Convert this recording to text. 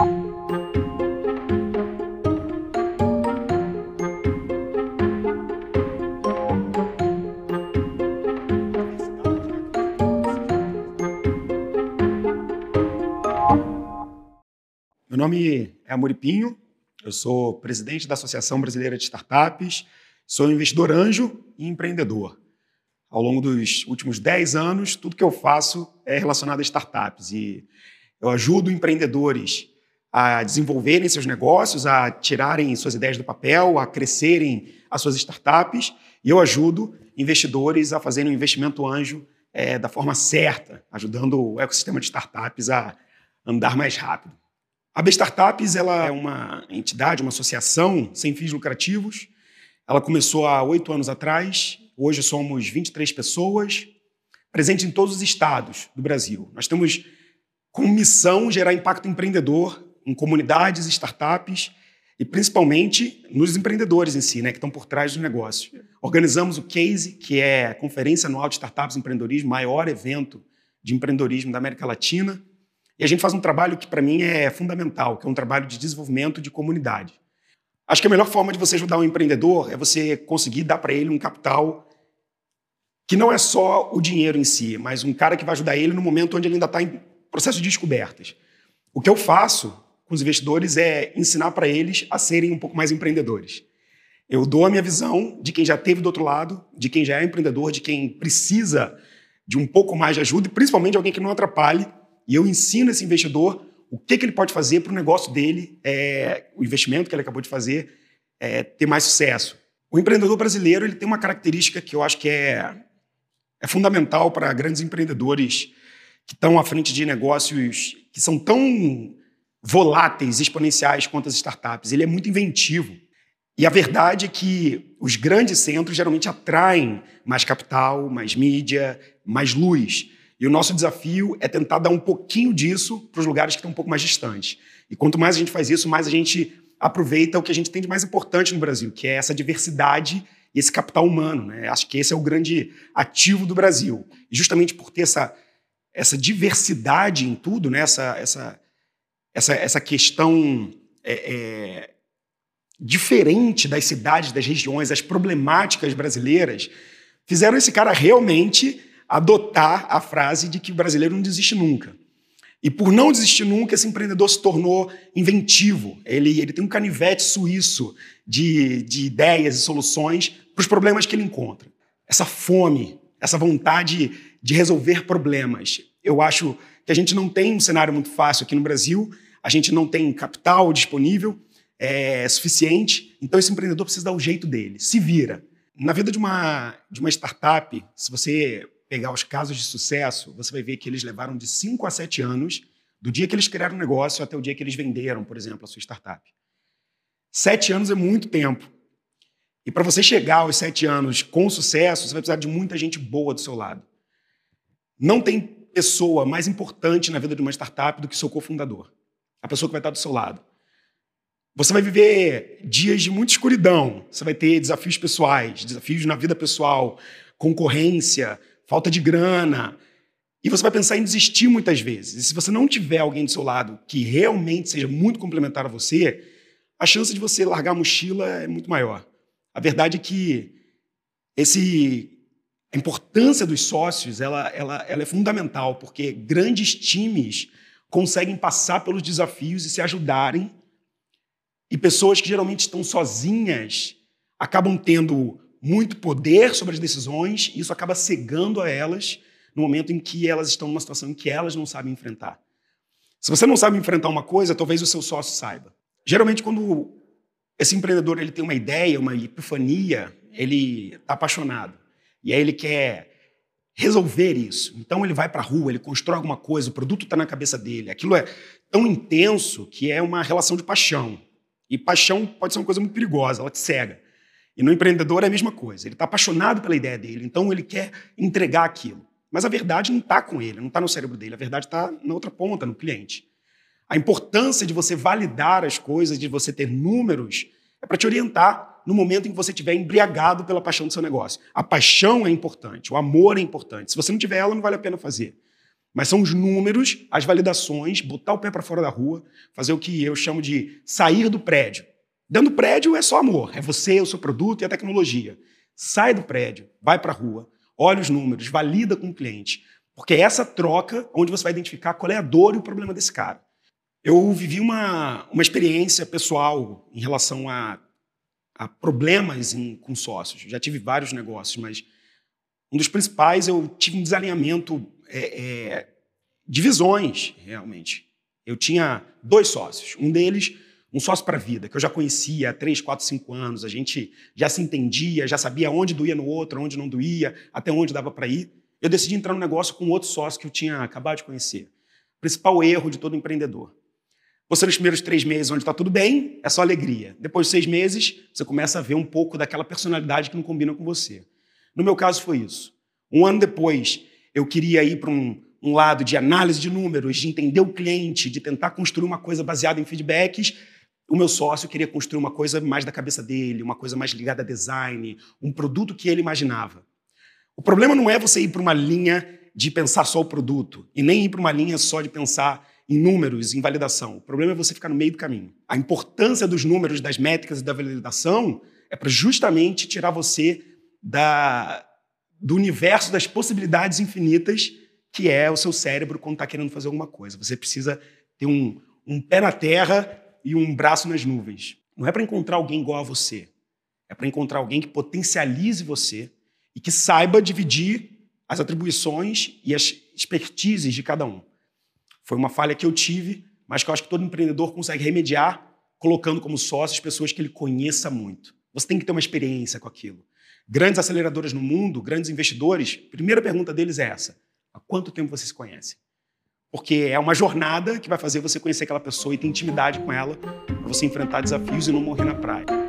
Meu nome é Amoripinho, eu sou presidente da Associação Brasileira de Startups, sou investidor anjo e empreendedor. Ao longo dos últimos 10 anos, tudo que eu faço é relacionado a startups e eu ajudo empreendedores a desenvolverem seus negócios, a tirarem suas ideias do papel, a crescerem as suas startups e eu ajudo investidores a fazerem um investimento anjo é, da forma certa, ajudando o ecossistema de startups a andar mais rápido. A B Startups ela é uma entidade, uma associação sem fins lucrativos. Ela começou há oito anos atrás. Hoje somos 23 pessoas, presentes em todos os estados do Brasil. Nós temos como missão gerar impacto empreendedor em comunidades, startups e principalmente nos empreendedores em si, né, que estão por trás do negócio. Organizamos o CASE, que é a Conferência Anual de Startups e Empreendedorismo, maior evento de empreendedorismo da América Latina. E a gente faz um trabalho que, para mim, é fundamental, que é um trabalho de desenvolvimento de comunidade. Acho que a melhor forma de você ajudar um empreendedor é você conseguir dar para ele um capital que não é só o dinheiro em si, mas um cara que vai ajudar ele no momento onde ele ainda está em processo de descobertas. O que eu faço com os investidores é ensinar para eles a serem um pouco mais empreendedores. Eu dou a minha visão de quem já teve do outro lado, de quem já é empreendedor, de quem precisa de um pouco mais de ajuda e principalmente de alguém que não atrapalhe e eu ensino esse investidor o que, que ele pode fazer para o negócio dele, é, o investimento que ele acabou de fazer, é, ter mais sucesso. O empreendedor brasileiro ele tem uma característica que eu acho que é, é fundamental para grandes empreendedores que estão à frente de negócios que são tão voláteis, exponenciais quanto as startups. Ele é muito inventivo. E a verdade é que os grandes centros geralmente atraem mais capital, mais mídia, mais luz. E o nosso desafio é tentar dar um pouquinho disso para os lugares que estão um pouco mais distantes. E quanto mais a gente faz isso, mais a gente aproveita o que a gente tem de mais importante no Brasil, que é essa diversidade e esse capital humano. Né? Acho que esse é o grande ativo do Brasil. E justamente por ter essa, essa diversidade em tudo, né? essa, essa, essa, essa questão é, é, diferente das cidades, das regiões, as problemáticas brasileiras, fizeram esse cara realmente adotar a frase de que o brasileiro não desiste nunca. E por não desistir nunca, esse empreendedor se tornou inventivo. Ele, ele tem um canivete suíço de, de ideias e soluções para os problemas que ele encontra. Essa fome, essa vontade de resolver problemas. Eu acho que a gente não tem um cenário muito fácil aqui no Brasil, a gente não tem capital disponível é, suficiente, então esse empreendedor precisa dar o jeito dele, se vira. Na vida de uma, de uma startup, se você pegar os casos de sucesso, você vai ver que eles levaram de 5 a 7 anos, do dia que eles criaram o negócio até o dia que eles venderam, por exemplo, a sua startup. Sete anos é muito tempo. E para você chegar aos sete anos com sucesso, você vai precisar de muita gente boa do seu lado. Não tem pessoa mais importante na vida de uma startup do que seu cofundador. A pessoa que vai estar do seu lado. Você vai viver dias de muita escuridão. Você vai ter desafios pessoais, desafios na vida pessoal, concorrência, falta de grana. E você vai pensar em desistir muitas vezes. E se você não tiver alguém do seu lado que realmente seja muito complementar a você, a chance de você largar a mochila é muito maior. A verdade é que esse, a importância dos sócios ela, ela, ela é fundamental, porque grandes times conseguem passar pelos desafios e se ajudarem. E pessoas que geralmente estão sozinhas acabam tendo muito poder sobre as decisões, e isso acaba cegando a elas no momento em que elas estão numa situação em que elas não sabem enfrentar. Se você não sabe enfrentar uma coisa, talvez o seu sócio saiba. Geralmente, quando esse empreendedor ele tem uma ideia, uma epifania, ele está apaixonado. E aí ele quer resolver isso. Então ele vai para a rua, ele constrói alguma coisa, o produto está na cabeça dele. Aquilo é tão intenso que é uma relação de paixão. E paixão pode ser uma coisa muito perigosa, ela te cega. E no empreendedor é a mesma coisa. Ele está apaixonado pela ideia dele, então ele quer entregar aquilo. Mas a verdade não está com ele, não está no cérebro dele, a verdade está na outra ponta, no cliente. A importância de você validar as coisas, de você ter números, é para te orientar no momento em que você estiver embriagado pela paixão do seu negócio. A paixão é importante, o amor é importante. Se você não tiver ela, não vale a pena fazer. Mas são os números, as validações, botar o pé para fora da rua, fazer o que eu chamo de sair do prédio. Dentro do prédio é só amor, é você, o seu produto e a tecnologia. Sai do prédio, vai para a rua, olha os números, valida com o cliente. Porque é essa troca onde você vai identificar qual é a dor e o problema desse cara. Eu vivi uma, uma experiência pessoal em relação a, a problemas em, com sócios. Já tive vários negócios, mas um dos principais eu tive um desalinhamento é, é, de visões, realmente. Eu tinha dois sócios. Um deles, um sócio para a vida, que eu já conhecia há três, quatro, cinco anos. A gente já se entendia, já sabia onde doía no outro, onde não doía, até onde dava para ir. Eu decidi entrar no negócio com outro sócio que eu tinha acabado de conhecer. Principal erro de todo empreendedor. Você nos primeiros três meses, onde está tudo bem, é só alegria. Depois de seis meses, você começa a ver um pouco daquela personalidade que não combina com você. No meu caso, foi isso. Um ano depois, eu queria ir para um, um lado de análise de números, de entender o cliente, de tentar construir uma coisa baseada em feedbacks. O meu sócio queria construir uma coisa mais da cabeça dele, uma coisa mais ligada a design, um produto que ele imaginava. O problema não é você ir para uma linha de pensar só o produto e nem ir para uma linha só de pensar em números, em validação. O problema é você ficar no meio do caminho. A importância dos números, das métricas e da validação é para justamente tirar você da, do universo das possibilidades infinitas que é o seu cérebro quando está querendo fazer alguma coisa. Você precisa ter um, um pé na terra e um braço nas nuvens. Não é para encontrar alguém igual a você. É para encontrar alguém que potencialize você e que saiba dividir as atribuições e as expertises de cada um. Foi uma falha que eu tive, mas que eu acho que todo empreendedor consegue remediar colocando como sócios pessoas que ele conheça muito. Você tem que ter uma experiência com aquilo. Grandes aceleradoras no mundo, grandes investidores, primeira pergunta deles é essa: há quanto tempo você se conhece? Porque é uma jornada que vai fazer você conhecer aquela pessoa e ter intimidade com ela para você enfrentar desafios e não morrer na praia.